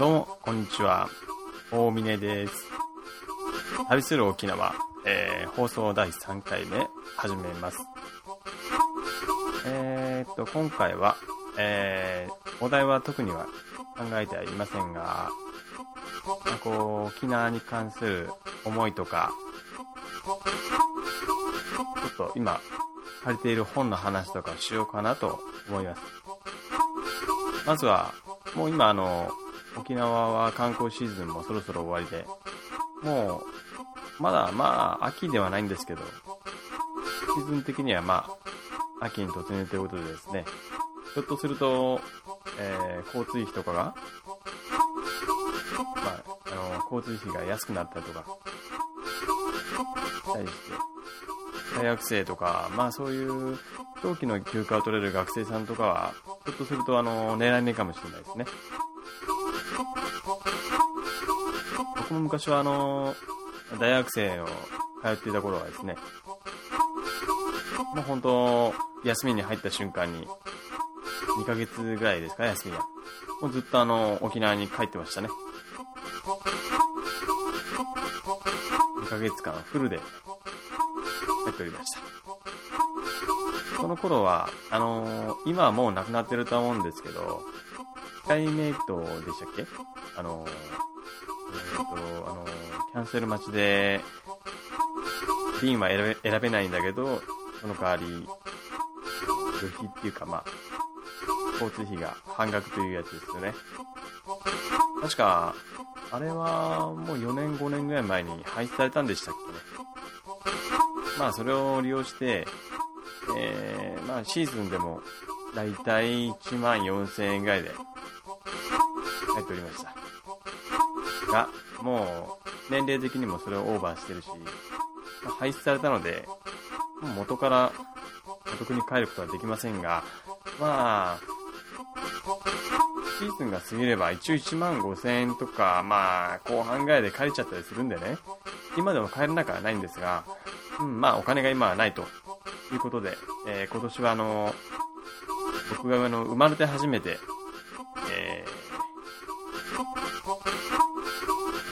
どうも、こんにちは。大峰です。旅する沖縄、えー放送第3回目、始めます。えーっと、今回は、えーお題は特には考えてはいませんが、まあこう、沖縄に関する思いとか、ちょっと今、借りている本の話とかしようかなと思います。まずは、もう今あの、沖縄は観光シーズンもそろそろ終わりで、もう、まだまあ、秋ではないんですけど、シーズン的にはまあ、秋に突入ということでですね、ひょっとすると、えー交通費とかが、まあ、あの、交通費が安くなったりとか、したりして、大学生とか、まあそういう長期の休暇を取れる学生さんとかは、ひょっとするとあの、狙い目かもしれないですね。僕も昔はあの、大学生を通っていた頃はですね、もう本当、休みに入った瞬間に、2ヶ月ぐらいですか、休みが。もうずっとあの、沖縄に帰ってましたね。2ヶ月間フルで帰っておりました。その頃は、あの今はもう亡くなってると思うんですけど、スカイメイトでしたっけ？あのーと、あのキャンセル待ちで、便は選べ選べないんだけど、その代わり、旅費っていうか、まあ、交通費が半額というやつですよね。確か、あれはもう4年5年ぐらい前に廃止されたんでしたっけね。まあ、それを利用して、えー、まあ、シーズンでも、だいたい1万4000円ぐらいで、入っておりました。が、もう、年齢的にもそれをオーバーしてるし、まあ廃止されたので、元からお得に帰ることはできませんが、まあ、シーズンが過ぎれば一応1万5000円とか、まあ、後半ぐらいで借りちゃったりするんでね、今でも帰れなくはないんですが、うん、まあ、お金が今はないということで、えー今年はあの、僕があの生まれて初めて、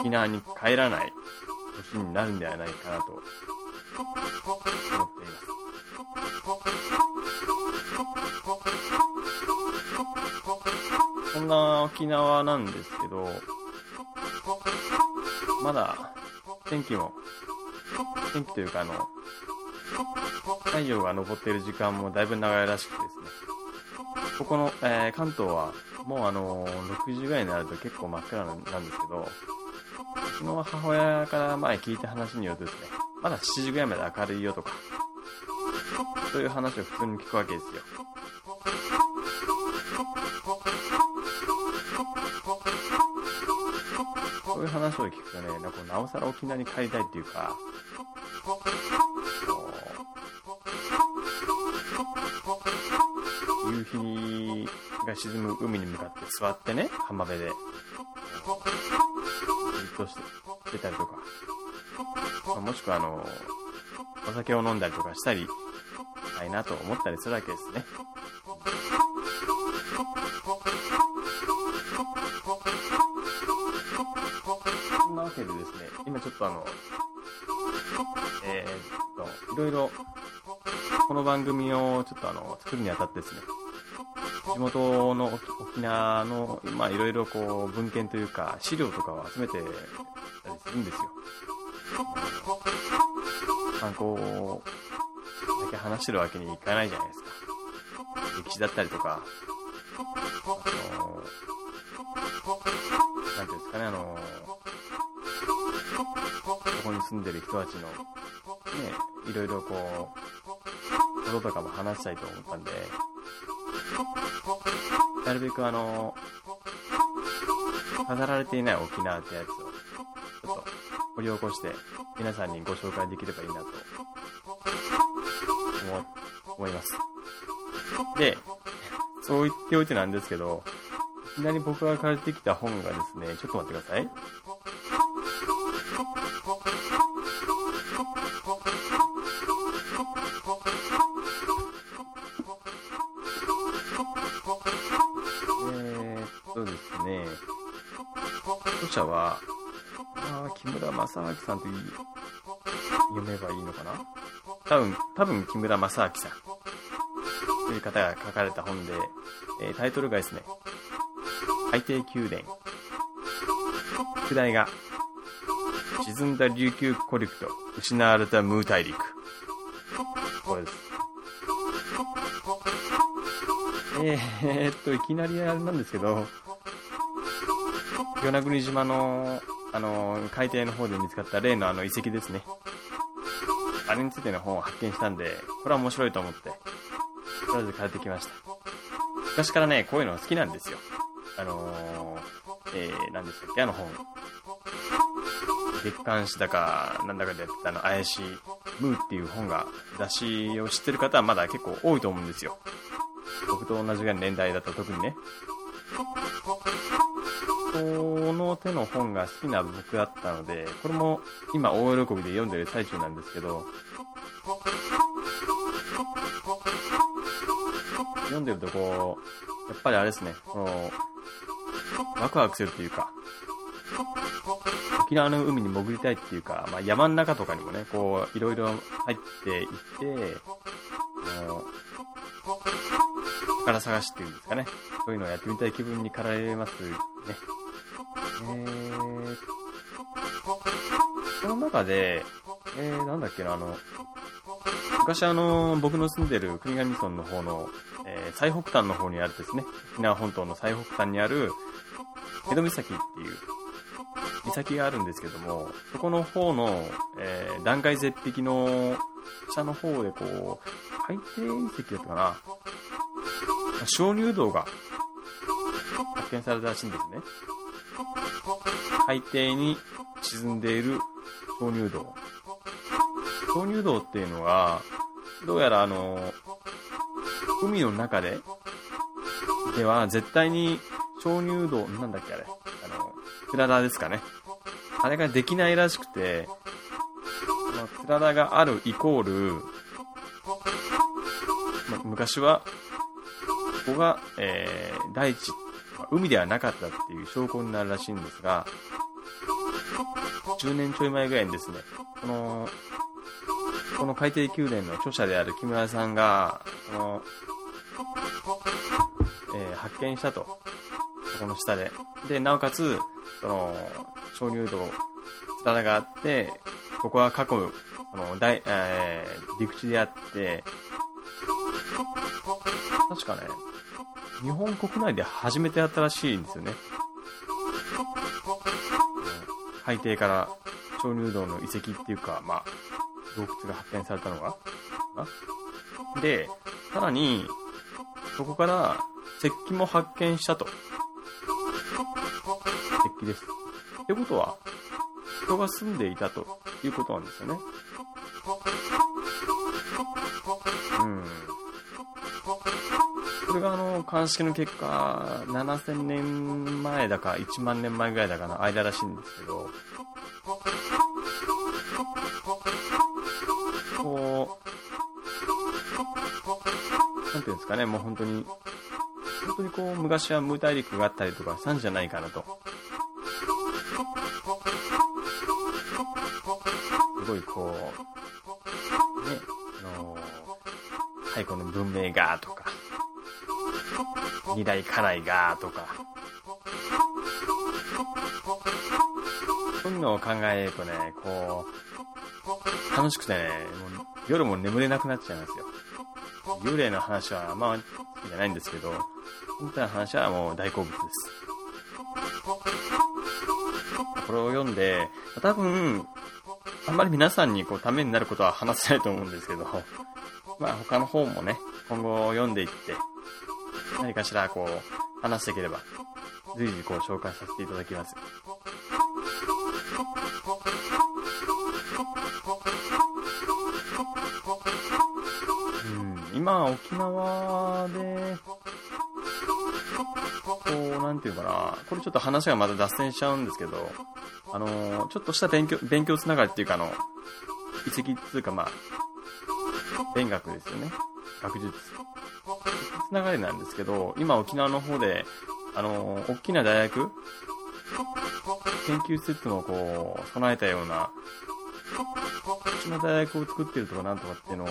沖縄に帰らない年になるんではないかなと思っています。そんな沖縄なんですけど、まだ天気も、天気というかあの、太陽が昇っている時間もだいぶ長いらしくてですね、ここの、えー関東はもうあの6時ぐらいになると結構真っ暗なんですけど、の母親から前聞いた話によるとですね、まだ7時ぐらいまで明るいよとか、そういう話を普通に聞くわけですよ。そういう話を聞くとね、なんかなおさら沖縄に帰りたいっていうか、夕日が沈む海に向かって座ってね、浜辺で、じっとしてしてたりとか、あもしくはあの、お酒を飲んだりとかしたりしたいなと思ったりするわけですね。そんなわけでですね、今ちょっとあの、えーっと、いろいろ、この番組をちょっとあの、作るにあたってですね、地元の沖縄の、まあいろいろこう、文献というか、資料とかを集めてたりするんですよ。観光だけ話してるわけにいかないじゃないですか。歴史だったりとか、あの、なんていうんですかね、あの、ここに住んでる人たちの、ね、いろいろこう、こととかも話したいと思ったんで、なるべくあの、飾られていない沖縄ってやつを、ちょっと掘り起こして、皆さんにご紹介できればいいなと、思、思います。で、そう言っておいてなんですけど、いきなり僕が借りてきた本がですね、ちょっと待ってください。正明さんという読めばいいのかな？多分、多分木村正明さんという方が書かれた本で、えー、タイトルがですね、海底宮殿。副題が、沈んだ琉球古陸と失われたムー大陸。これです。えー、っと、いきなりあれなんですけど、与那国島の、あの、海底の方で見つかった例のあの遺跡ですね。あれについての本を発見したんで、これは面白いと思って、とりあえず借りてきました。昔からね、こういうの好きなんですよ。あのー、えー、何でしたっけ、あの本。月刊誌だか、なんだかでやってたあの、怪しい、ムーっていう本が、雑誌を知ってる方はまだ結構多いと思うんですよ。僕と同じぐらいの年代だと特にね。この手の本が好きな僕だったので、これも今大喜びで読んでる最中なんですけど、読んでるとこう、やっぱりあれですね、この、ワクワクするっていうか、沖縄の海に潜りたいっていうか、まあ、山の中とかにもね、こう、いろいろ入っていって、あの、宝探しっていうんですかね。そういうのをやってみたい気分に駆られますね。その中で、えー、なんだっけな、あの、昔あの、僕の住んでる国頭村の方の、えー、最北端の方にあるですね、沖縄本島の最北端にある、江戸岬っていう岬があるんですけども、そこの方の、えー、断崖絶壁の下の方でこう、海底遺跡だったかな鍾乳洞が発見されたらしいんですね。海底に沈んでいる鍾乳洞。鍾乳洞っていうのは、どうやらあの、海の中で、では絶対に鍾乳洞、なんだっけあれ、あの、クララですかね。あれができないらしくて、まあ、クララがあるイコール、ま昔は、ここが、えー、大地、海ではなかったっていう証拠になるらしいんですが、10年ちょい前ぐらいにですね、この、この海底宮殿の著者である木村さんが、この、えー、発見したと。この下で。で、なおかつ、その、鍾乳洞、つららがあって、ここは過去、この大、えー、陸地であって、確かね、日本国内で初めてやったらしいんですよね。海底から鍾乳洞の遺跡っていうか、まあ、洞窟が発見されたのが。で、さらに、そこから石器も発見したと。石器です。ってことは、人が住んでいたということなんですよね。これがあの、鑑識の結果、7000年前だか1万年前ぐらいだかの間らしいんですけど、こう、なんていうんですかね、もう本当に、本当にこう、昔は無大陸があったりとかしたんじゃないかなと。すごいこう、ね、あの、太古の文明がとか、二大家内がとか、そういうのを考えるとね、こう、楽しくてね、もう夜も眠れなくなっちゃいますよ。幽霊の話はまあ好きじゃないんですけど、本当の話はもう大好物です。これを読んで、多分、あんまり皆さんにこうためになることは話せないと思うんですけど、まあ他の方もね、今後読んでいって、何かしらこう、話していければ、随時こう紹介させていただきます。うん、今、沖縄で、こう、なんていうかな、これちょっと話がまた脱線しちゃうんですけど、あのー、ちょっとした勉強、勉強つながりっていうか、あの、遺跡っていうか、まあ、勉学ですよね。学術。つながりなんですけど、今沖縄の方で、あの、大きな大学研究施設もこう、備えたような、うちの大学を作ってるとかなんとかっていうのを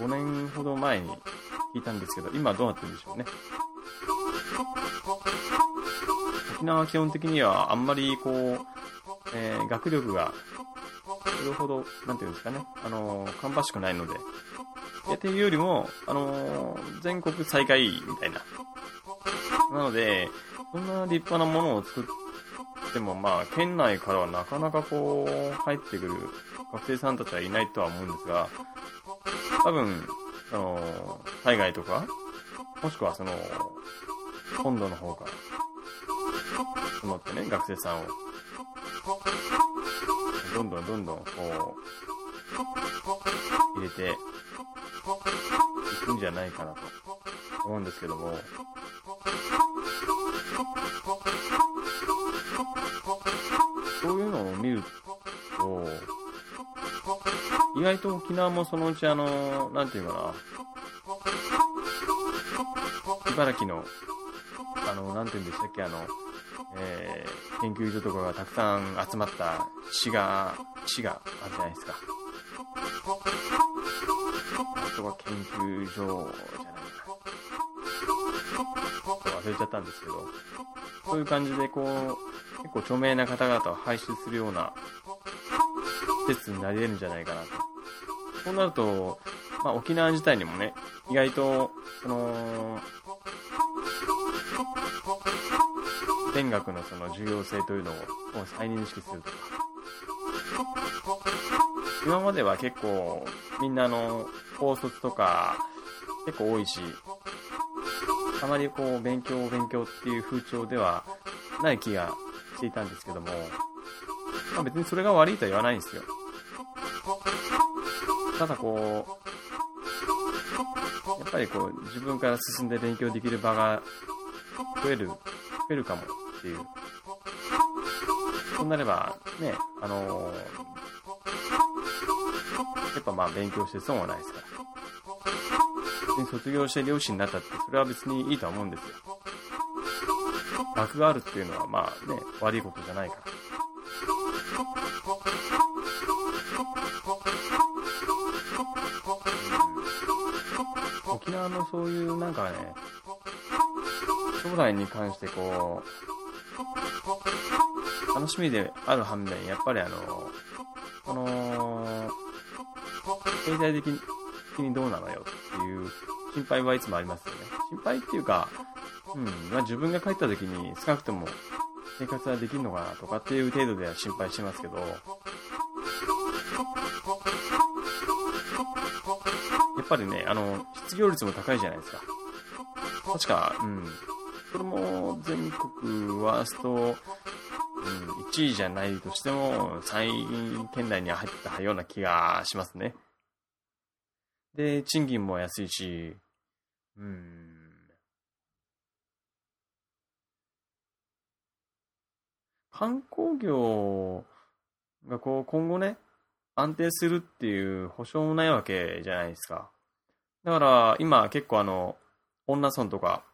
5年ほど前に聞いたんですけど、今どうなってるんでしょうね。沖縄は基本的にはあんまりこう、えー、学力がそれほど、なんていうんですかね、あのー、芳しくないので、っていうよりも、あのー、全国最下位みたいな。なので、そんな立派なものを作っても、まあ、県内からはなかなかこう、入ってくる学生さんたちはいないとは思うんですが、多分、あのー、海外とか、もしくはその、本土の方から、募ってね、学生さんを、どんどんどんどん、こう、入れて、いくんじゃないかなと思うんですけども、そういうのを見ると、意外と沖縄もそのうちあの、なんていうかな、茨城の、あの、なんていうんでしたっけ、あの、えー、研究所とかがたくさん集まった市が、市があるじゃないですか。あとは研究所じゃないか。忘れちゃったんですけど、そういう感じでこう、結構著名な方々を輩出するような施設になり得るんじゃないかなと。そうなると、まあ、沖縄自体にもね、意外と、その、勉学のその重要性というのを再認識するとか。今までは結構、みんなの、高卒とか、結構多いし、あまりこう、勉強、勉強っていう風潮ではない気がしていたんですけども、まあ別にそれが悪いとは言わないんですよ。ただこう、やっぱりこう、自分から進んで勉強できる場が増える、増えるかもっていう。そうなれば、ね、あのー、まあ勉強して損はないですから。別に卒業して漁師になったって、それは別にいいとは思うんですよ。学があるっていうのはまあね、悪いことじゃないから。沖縄のそういうなんかね、将来に関してこう、楽しみである反面、やっぱりあの、この、経済的にどうなのよっていう心配はいつもありますよね。心配っていうか、うん、まあ自分が帰った時に少なくとも生活はできるのかなとかっていう程度では心配してますけど、やっぱりね、あの、失業率も高いじゃないですか。確か、うん。それも全国ワースト、うん、1位じゃないとしても、3位圏内に入ったような気がしますね。で、賃金も安いし、うん。観光業がこう今後ね、安定するっていう保証もないわけじゃないですか。だから今結構あの、女村とか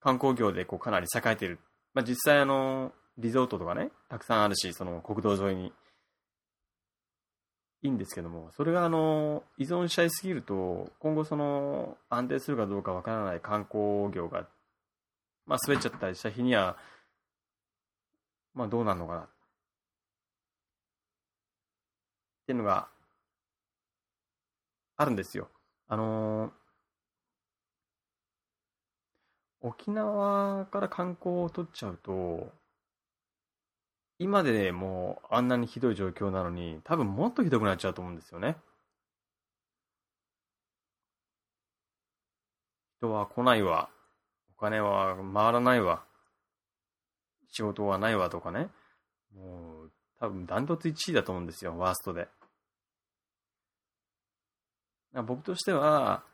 観光業でこうかなり栄えてる。まあ、実際あの、リゾートとかね、たくさんあるし、その国道沿いに。いいんですけども、それがあの、依存しちゃいすぎると、今後その、安定するかどうかわからない観光業が、まあ滑っちゃったりした日には、まあどうなるのかな。っていうのが、あるんですよ。あのー、沖縄から観光を取っちゃうと、今でもうあんなにひどい状況なのに、多分もっとひどくなっちゃうと思うんですよね。人は来ないわ。お金は回らないわ。仕事はないわとかね。もう、多分ダントツ1位だと思うんですよ、ワーストで。僕としては、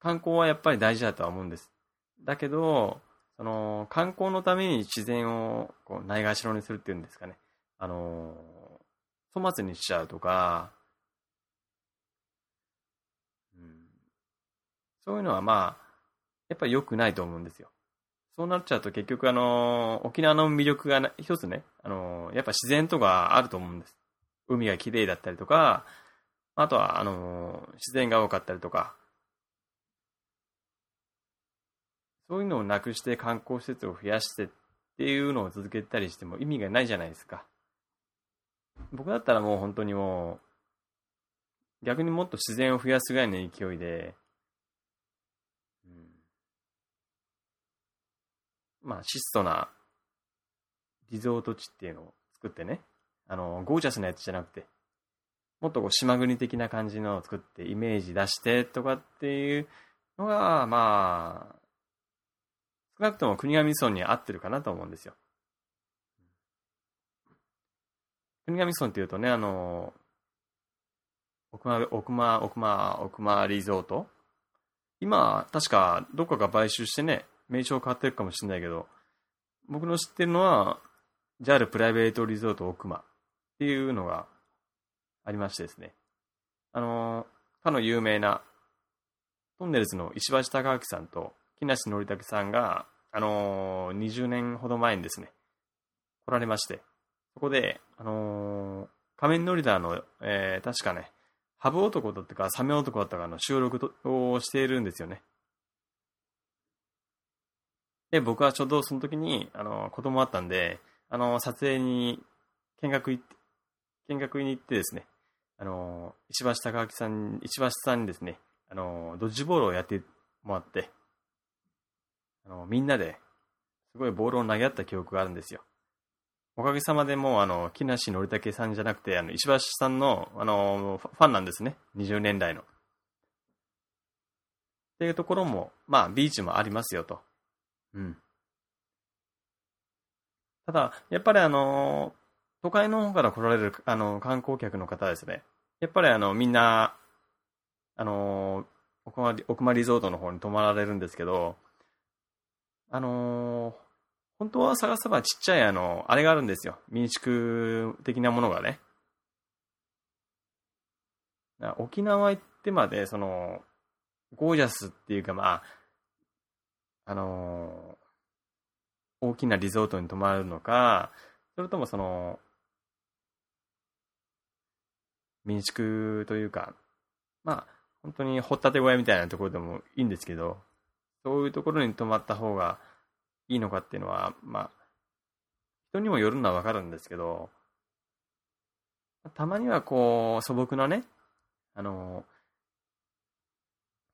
観光はやっぱり大事だとは思うんです。だけど、その、観光のために自然をこうないがしろにするっていうんですかね。あの、粗末にしちゃうとか、うん、そういうのはまあ、やっぱり良くないと思うんですよ。そうなっちゃうと結局あの、沖縄の魅力が一つね、あの、やっぱ自然とかあると思うんです。海が綺麗だったりとか、あとはあの、自然が多かったりとか、そういうのをなくして観光施設を増やしてっていうのを続けたりしても意味がないじゃないですか。僕だったらもう本当にもう、逆にもっと自然を増やすぐらいの勢いで、うん、まあ質素なリゾート地っていうのを作ってね、あの、ゴージャスなやつじゃなくて、もっとこう島国的な感じのを作ってイメージ出してとかっていうのが、まあ、少なくとも国頭村に合ってるかなと思うんですよ。国頭村っていうとね、あの、奥間、奥間、奥間、奥間リゾート今、確かどっか買収してね、名称変わってるかもしれないけど、僕の知ってるのは、JAL プライベートリゾート奥間っていうのがありましてですね。あの、かの有名なトンネルズの石橋貴明さんと木梨憲武さんが、あのー、20年ほど前にですね、来られまして、そこで、あのー、仮面ノリダーの、えー、確かね、ハブ男だったか、サメ男だったかの収録をしているんですよね。で、僕はちょうどその時に、あのー、子供あったんで、あのー、撮影に見学行って、見学に行ってですね、あのー、石橋貴明さん、石橋さんにですね、あのドッジボールをやってもらって、あの、みんなで、すごいボールを投げ合った記憶があるんですよ。おかげさまでもう、あの、木梨憲武さんじゃなくて、あの、石橋さんの、あの、ファンなんですね。20年代の。っていうところも、まあ、ビーチもありますよと。うん。ただ、やっぱりあの、都会の方から来られる、あの、観光客の方ですね。やっぱりあの、みんな、あの、奥間リゾートの方に泊まられるんですけど、あのー、本当は探せばちっちゃいあの、あれがあるんですよ。民宿的なものがね。沖縄行ってまで、その、ゴージャスっていうかまあ、あのー、大きなリゾートに泊まるのか、それともその、民宿というか、まあ、本当に掘ったて小屋みたいなところでもいいんですけど、そういうところに泊まった方がいいのかっていうのは、まあ、人にもよるのはわかるんですけど、たまにはこう、素朴なね、あの、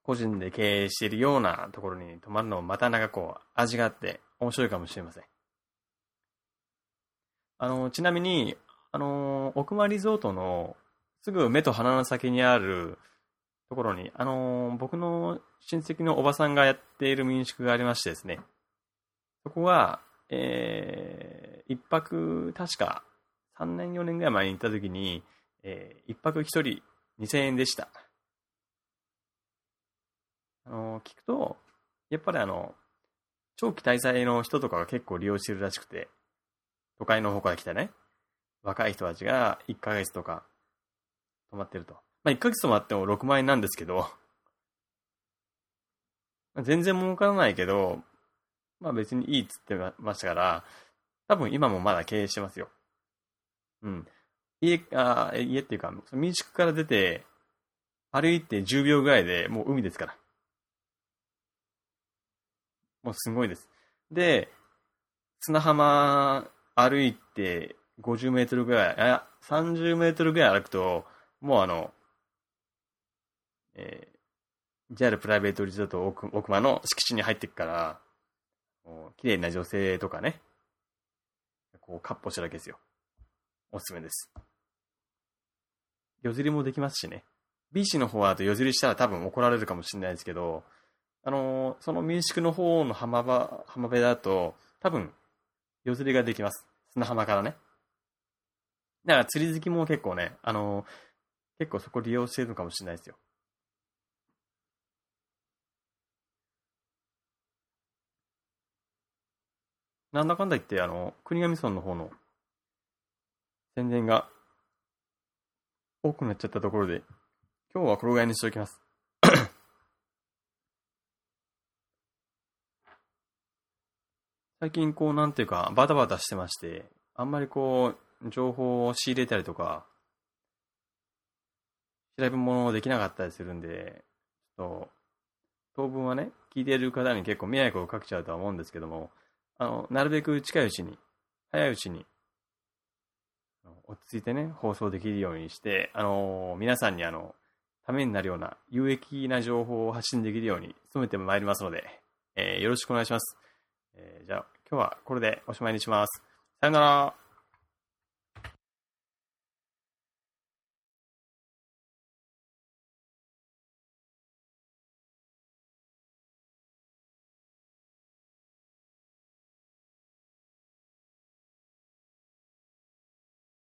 個人で経営しているようなところに泊まるのもまたなんかこう、味があって面白いかもしれません。あの、ちなみに、あの、奥間リゾートのすぐ目と鼻の先にあるところに、あのー、僕の親戚のおばさんがやっている民宿がありましてですね、そこは、えー、一泊、確か3年、4年ぐらい前に行った時に、えー、一泊一人2000円でした。あのー、聞くと、やっぱりあの、長期滞在の人とかが結構利用してるらしくて、都会の方から来たね、若い人たちが1ヶ月とか泊まってると。まあ、1ヶ月もあっても6万円なんですけど、全然儲からないけど、まあ別にいいっつってましたから、多分今もまだ経営してますよ。うん。家、あ家っていうか、民宿から出て、歩いて10秒ぐらいでもう海ですから。もうすごいです。で、砂浜歩いて50メートルぐらい、あ、30メートルぐらい歩くと、もうあの、えー、JAL プライベートリゾート奥奥間の敷地に入っていくから、綺麗な女性とかね、こう、カッポしただけですよ。おすすめです。夜釣りもできますしね。ビーチの方はあと夜釣りしたら多分怒られるかもしれないですけど、あのー、その民宿の方の浜場、浜辺だと、多分、夜釣りができます。砂浜からね。だから釣り好きも結構ね、あのー、結構そこ利用してるのかもしれないですよ。なんだかんだ言って、あの、国頭村の方の宣伝が多くなっちゃったところで、今日はこれぐらいにしておきます。最近こうなんていうかバタバタしてまして、あんまりこう、情報を仕入れたりとか、調べ物できなかったりするんで、ちょっと当分はね、聞いている方に結構迷惑をかけちゃうとは思うんですけども、あの、なるべく近いうちに、早いうちに、落ち着いてね、放送できるようにして、あの、皆さんにあの、ためになるような有益な情報を発信できるように努めてまいりますので、えーよろしくお願いします。えーじゃあ、今日はこれでおしまいにします。さよなら。